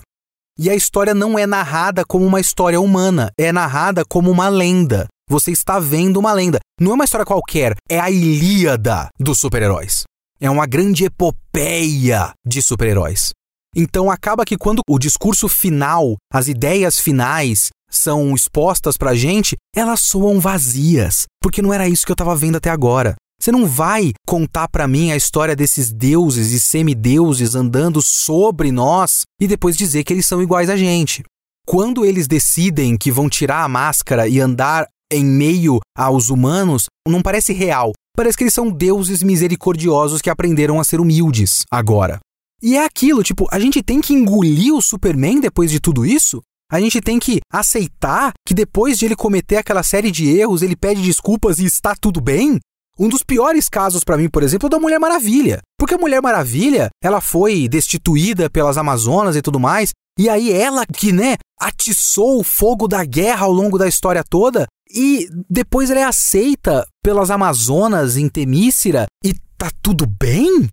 E a história não é narrada como uma história humana, é narrada como uma lenda. Você está vendo uma lenda. Não é uma história qualquer, é a Ilíada dos super-heróis. É uma grande epopeia de super-heróis. Então acaba que quando o discurso final, as ideias finais são expostas pra gente, elas soam vazias, porque não era isso que eu estava vendo até agora. Você não vai contar para mim a história desses deuses e semideuses andando sobre nós e depois dizer que eles são iguais a gente. Quando eles decidem que vão tirar a máscara e andar em meio aos humanos, não parece real. Parece que eles são deuses misericordiosos que aprenderam a ser humildes agora. E é aquilo, tipo, a gente tem que engolir o Superman depois de tudo isso? A gente tem que aceitar que depois de ele cometer aquela série de erros, ele pede desculpas e está tudo bem? Um dos piores casos para mim, por exemplo, é da Mulher Maravilha. Porque a Mulher Maravilha, ela foi destituída pelas Amazonas e tudo mais, e aí ela que, né, atiçou o fogo da guerra ao longo da história toda, e depois ela é aceita pelas Amazonas em Temícera e tá tudo bem?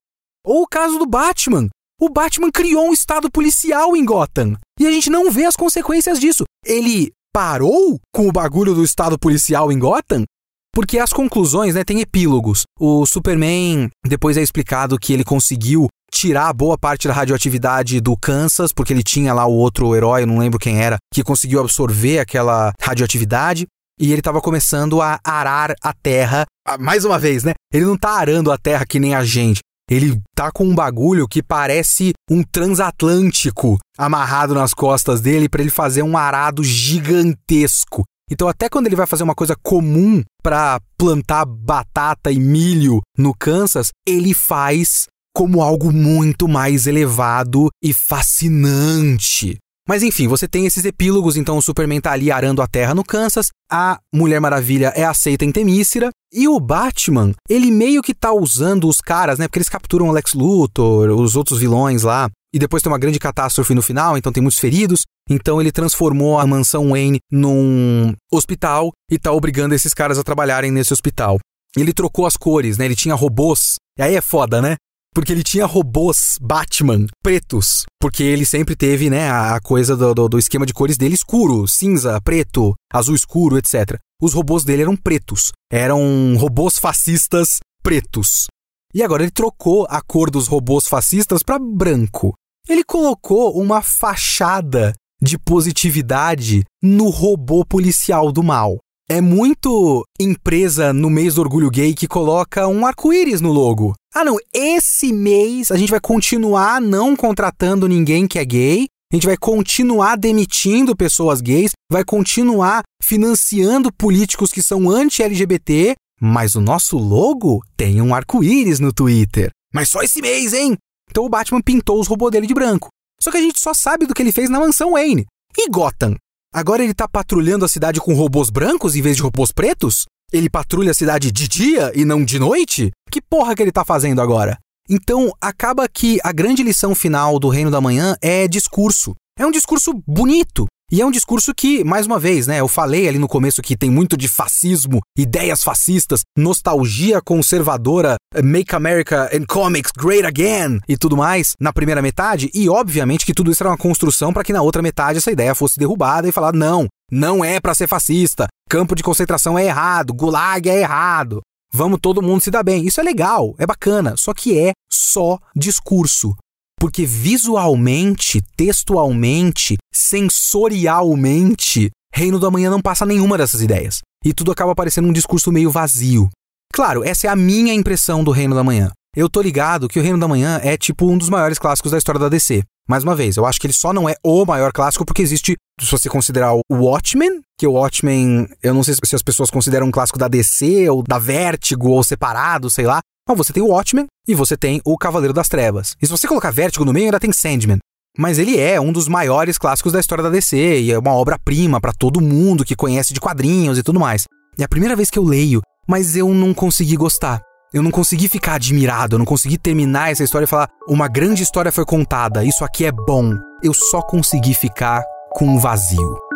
Ou o caso do Batman. O Batman criou um estado policial em Gotham. E a gente não vê as consequências disso. Ele parou com o bagulho do estado policial em Gotham? Porque as conclusões, né, tem epílogos. O Superman depois é explicado que ele conseguiu tirar boa parte da radioatividade do Kansas, porque ele tinha lá o outro herói, não lembro quem era, que conseguiu absorver aquela radioatividade. E ele estava começando a arar a terra. Mais uma vez, né? Ele não tá arando a terra que nem a gente. Ele tá com um bagulho que parece um transatlântico amarrado nas costas dele para ele fazer um arado gigantesco. Então, até quando ele vai fazer uma coisa comum para plantar batata e milho no Kansas, ele faz como algo muito mais elevado e fascinante. Mas enfim, você tem esses epílogos, então o Superman tá ali arando a terra no Kansas, a Mulher Maravilha é aceita em Temícera, e o Batman, ele meio que tá usando os caras, né? Porque eles capturam o Lex Luthor, os outros vilões lá, e depois tem uma grande catástrofe no final, então tem muitos feridos. Então ele transformou a mansão Wayne num hospital e tá obrigando esses caras a trabalharem nesse hospital. Ele trocou as cores, né? Ele tinha robôs. E aí é foda, né? Porque ele tinha robôs Batman pretos, porque ele sempre teve, né, a coisa do, do, do, esquema de cores dele escuro, cinza, preto, azul escuro, etc. Os robôs dele eram pretos, eram robôs fascistas pretos. E agora ele trocou a cor dos robôs fascistas para branco. Ele colocou uma fachada de positividade no robô policial do mal. É muito empresa no mês do orgulho gay que coloca um arco-íris no logo. Ah, não, esse mês a gente vai continuar não contratando ninguém que é gay, a gente vai continuar demitindo pessoas gays, vai continuar financiando políticos que são anti-LGBT, mas o nosso logo tem um arco-íris no Twitter. Mas só esse mês, hein? Então o Batman pintou os robôs dele de branco. Só que a gente só sabe do que ele fez na mansão Wayne. E Gotham? Agora ele tá patrulhando a cidade com robôs brancos em vez de robôs pretos? Ele patrulha a cidade de dia e não de noite? Que porra que ele tá fazendo agora? Então, acaba que a grande lição final do Reino da Manhã é discurso. É um discurso bonito, e é um discurso que, mais uma vez, né, eu falei ali no começo que tem muito de fascismo, ideias fascistas, nostalgia conservadora, eh, Make America and Comics Great Again e tudo mais na primeira metade, e obviamente que tudo isso era uma construção para que na outra metade essa ideia fosse derrubada e falar: não, não é para ser fascista, campo de concentração é errado, gulag é errado. Vamos todo mundo se dar bem. Isso é legal, é bacana, só que é só discurso. Porque visualmente, textualmente, sensorialmente, Reino do Amanhã não passa nenhuma dessas ideias. E tudo acaba parecendo um discurso meio vazio. Claro, essa é a minha impressão do Reino da Manhã. Eu tô ligado que o Reino da Manhã é tipo um dos maiores clássicos da história da DC. Mais uma vez, eu acho que ele só não é o maior clássico porque existe, se você considerar o Watchmen, que o Watchmen, eu não sei se as pessoas consideram um clássico da DC ou da Vertigo ou separado, sei lá, mas você tem o Watchmen e você tem o Cavaleiro das Trevas. E se você colocar Vértigo no meio, ainda tem Sandman. Mas ele é um dos maiores clássicos da história da DC e é uma obra-prima para todo mundo que conhece de quadrinhos e tudo mais. É a primeira vez que eu leio, mas eu não consegui gostar. Eu não consegui ficar admirado, eu não consegui terminar essa história e falar: uma grande história foi contada, isso aqui é bom. Eu só consegui ficar com um vazio.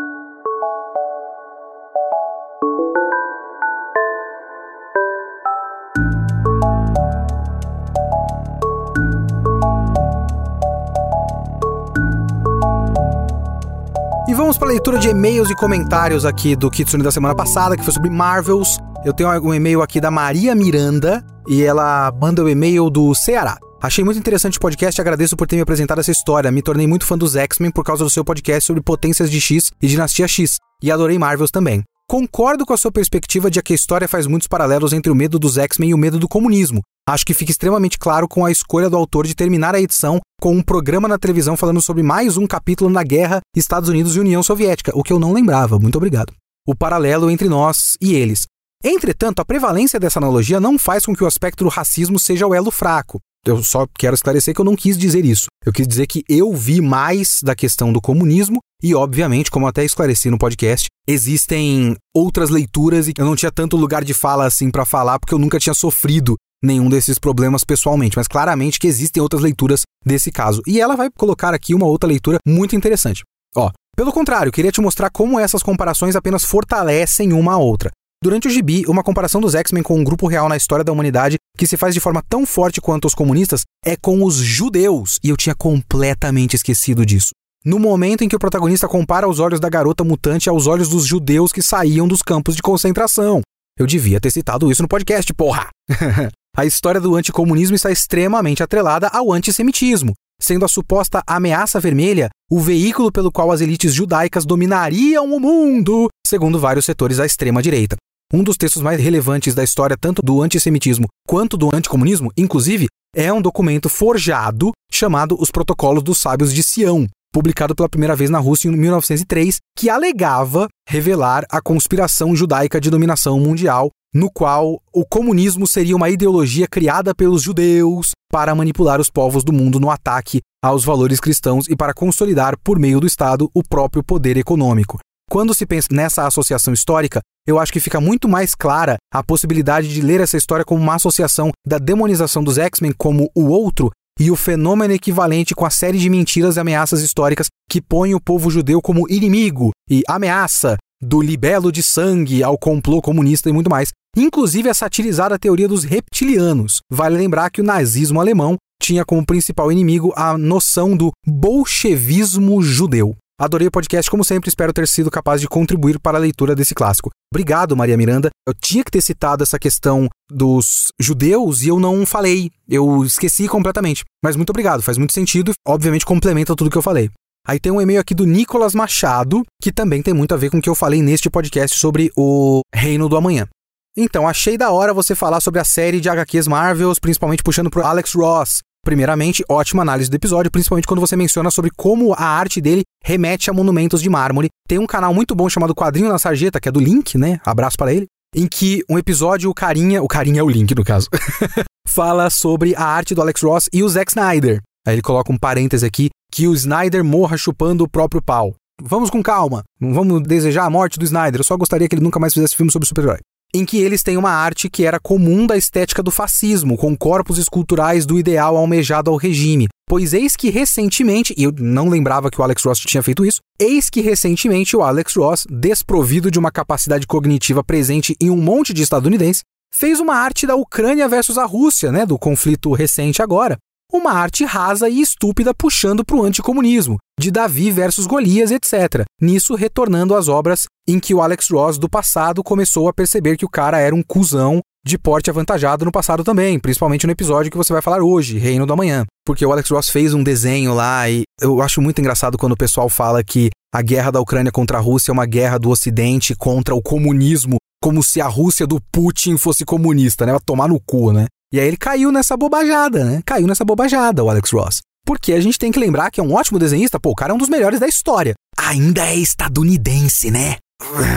E vamos para a leitura de e-mails e comentários aqui do Kitsune da semana passada, que foi sobre Marvels. Eu tenho um e-mail aqui da Maria Miranda e ela manda o e-mail do Ceará. Achei muito interessante o podcast e agradeço por ter me apresentado essa história. Me tornei muito fã dos X-Men por causa do seu podcast sobre potências de X e dinastia X. E adorei Marvels também. Concordo com a sua perspectiva de que a história faz muitos paralelos entre o medo dos X-Men e o medo do comunismo. Acho que fica extremamente claro com a escolha do autor de terminar a edição com um programa na televisão falando sobre mais um capítulo na guerra Estados Unidos e União Soviética, o que eu não lembrava. Muito obrigado. O paralelo entre nós e eles. Entretanto, a prevalência dessa analogia não faz com que o aspecto do racismo seja o elo fraco. Eu só quero esclarecer que eu não quis dizer isso. Eu quis dizer que eu vi mais da questão do comunismo e, obviamente, como até esclareci no podcast, existem outras leituras e eu não tinha tanto lugar de fala assim para falar porque eu nunca tinha sofrido nenhum desses problemas pessoalmente, mas claramente que existem outras leituras desse caso. E ela vai colocar aqui uma outra leitura muito interessante. Ó, pelo contrário, queria te mostrar como essas comparações apenas fortalecem uma a outra. Durante o gibi, uma comparação dos X-Men com um grupo real na história da humanidade que se faz de forma tão forte quanto os comunistas é com os judeus, e eu tinha completamente esquecido disso. No momento em que o protagonista compara os olhos da garota mutante aos olhos dos judeus que saíam dos campos de concentração. Eu devia ter citado isso no podcast, porra! a história do anticomunismo está extremamente atrelada ao antissemitismo, sendo a suposta ameaça vermelha o veículo pelo qual as elites judaicas dominariam o mundo, segundo vários setores da extrema-direita. Um dos textos mais relevantes da história, tanto do antissemitismo quanto do anticomunismo, inclusive, é um documento forjado chamado Os Protocolos dos Sábios de Sião, publicado pela primeira vez na Rússia em 1903, que alegava revelar a conspiração judaica de dominação mundial, no qual o comunismo seria uma ideologia criada pelos judeus para manipular os povos do mundo no ataque aos valores cristãos e para consolidar, por meio do Estado, o próprio poder econômico. Quando se pensa nessa associação histórica, eu acho que fica muito mais clara a possibilidade de ler essa história como uma associação da demonização dos X-Men como o outro e o fenômeno equivalente com a série de mentiras e ameaças históricas que põem o povo judeu como inimigo e ameaça do libelo de sangue ao complô comunista e muito mais. Inclusive a satirizada teoria dos reptilianos. Vale lembrar que o nazismo alemão tinha como principal inimigo a noção do bolchevismo judeu. Adorei o podcast, como sempre, espero ter sido capaz de contribuir para a leitura desse clássico. Obrigado, Maria Miranda. Eu tinha que ter citado essa questão dos judeus e eu não falei. Eu esqueci completamente. Mas muito obrigado, faz muito sentido. Obviamente complementa tudo que eu falei. Aí tem um e-mail aqui do Nicolas Machado, que também tem muito a ver com o que eu falei neste podcast sobre o Reino do Amanhã. Então, achei da hora você falar sobre a série de HQs Marvels, principalmente puxando pro Alex Ross. Primeiramente, ótima análise do episódio, principalmente quando você menciona sobre como a arte dele remete a monumentos de mármore. Tem um canal muito bom chamado Quadrinho na Sarjeta, que é do Link, né? Abraço para ele. Em que um episódio, o carinha, o carinha é o Link no caso, fala sobre a arte do Alex Ross e o Zack Snyder. Aí ele coloca um parêntese aqui que o Snyder morra chupando o próprio pau. Vamos com calma, não vamos desejar a morte do Snyder, eu só gostaria que ele nunca mais fizesse filme sobre super-herói em que eles têm uma arte que era comum da estética do fascismo, com corpos esculturais do ideal almejado ao regime. Pois eis que recentemente, e eu não lembrava que o Alex Ross tinha feito isso, eis que recentemente o Alex Ross, desprovido de uma capacidade cognitiva presente em um monte de estadunidenses, fez uma arte da Ucrânia versus a Rússia, né, do conflito recente agora, uma arte rasa e estúpida puxando para o anticomunismo, de Davi versus Golias, etc. Nisso retornando às obras em que o Alex Ross do passado começou a perceber que o cara era um cuzão de porte avantajado no passado também, principalmente no episódio que você vai falar hoje, Reino do Amanhã. Porque o Alex Ross fez um desenho lá e eu acho muito engraçado quando o pessoal fala que a guerra da Ucrânia contra a Rússia é uma guerra do Ocidente contra o comunismo, como se a Rússia do Putin fosse comunista, né? Vai tomar no cu, né? E aí ele caiu nessa bobajada, né? Caiu nessa bobajada, o Alex Ross. Porque a gente tem que lembrar que é um ótimo desenhista, pô, o cara é um dos melhores da história. Ainda é estadunidense, né?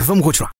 Vamos continuar.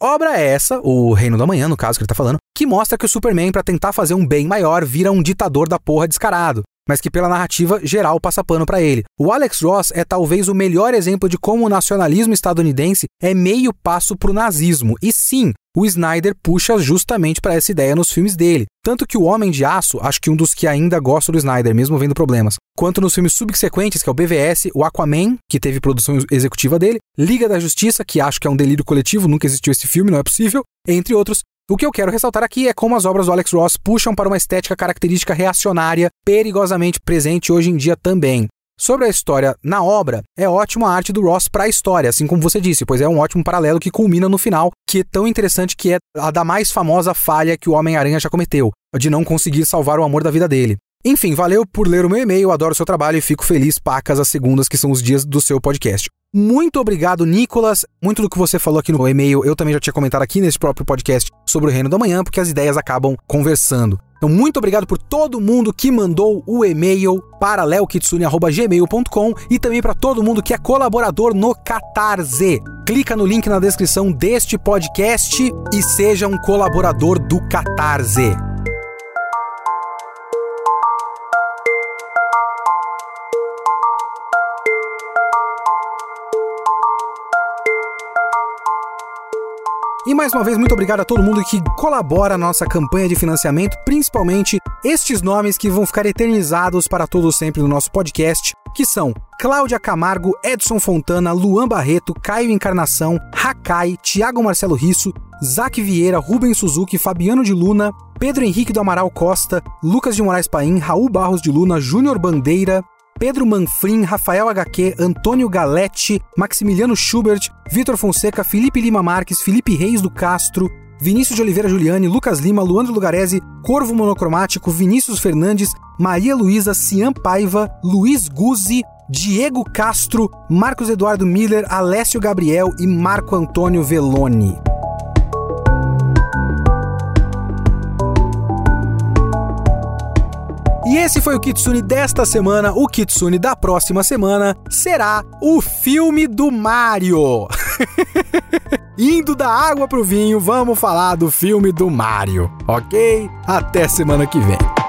Obra é essa, o Reino da Manhã, no caso que ele tá falando, que mostra que o Superman, para tentar fazer um bem maior, vira um ditador da porra descarado, mas que pela narrativa geral passa pano para ele. O Alex Ross é talvez o melhor exemplo de como o nacionalismo estadunidense é meio passo pro nazismo. E sim, o Snyder puxa justamente para essa ideia nos filmes dele. Tanto que o Homem de Aço, acho que um dos que ainda gosta do Snyder, mesmo vendo problemas, quanto nos filmes subsequentes, que é o BVS, o Aquaman, que teve produção executiva dele, Liga da Justiça, que acho que é um delírio coletivo, nunca existiu esse filme, não é possível, entre outros. O que eu quero ressaltar aqui é como as obras do Alex Ross puxam para uma estética característica reacionária, perigosamente presente hoje em dia também. Sobre a história na obra, é ótima a arte do Ross para a história, assim como você disse, pois é um ótimo paralelo que culmina no final, que é tão interessante que é a da mais famosa falha que o Homem-Aranha já cometeu, de não conseguir salvar o amor da vida dele. Enfim, valeu por ler o meu e-mail, adoro o seu trabalho e fico feliz pacas as segundas que são os dias do seu podcast. Muito obrigado, Nicolas. Muito do que você falou aqui no e-mail, eu também já tinha comentado aqui nesse próprio podcast sobre o Reino da Manhã, porque as ideias acabam conversando. Então, muito obrigado por todo mundo que mandou o e-mail para leokitsune.gmail.com e também para todo mundo que é colaborador no Catarse. Clica no link na descrição deste podcast e seja um colaborador do Catarse. E mais uma vez, muito obrigado a todo mundo que colabora na nossa campanha de financiamento, principalmente estes nomes que vão ficar eternizados para todos sempre no nosso podcast, que são Cláudia Camargo, Edson Fontana, Luan Barreto, Caio Encarnação, Hakai, Thiago Marcelo Risso, Zac Vieira, Rubens Suzuki, Fabiano de Luna, Pedro Henrique do Amaral Costa, Lucas de Moraes Paim, Raul Barros de Luna, Júnior Bandeira, Pedro Manfrim, Rafael HQ, Antônio Galete, Maximiliano Schubert, Vitor Fonseca, Felipe Lima Marques, Felipe Reis do Castro, Vinícius de Oliveira Juliane, Lucas Lima, Luandro Lugarese, Corvo Monocromático, Vinícius Fernandes, Maria Luísa, Cian Paiva, Luiz Guzzi, Diego Castro, Marcos Eduardo Miller, Alessio Gabriel e Marco Antônio Veloni. E esse foi o Kitsune desta semana. O Kitsune da próxima semana será o filme do Mario. Indo da água pro vinho, vamos falar do filme do Mario, ok? Até semana que vem.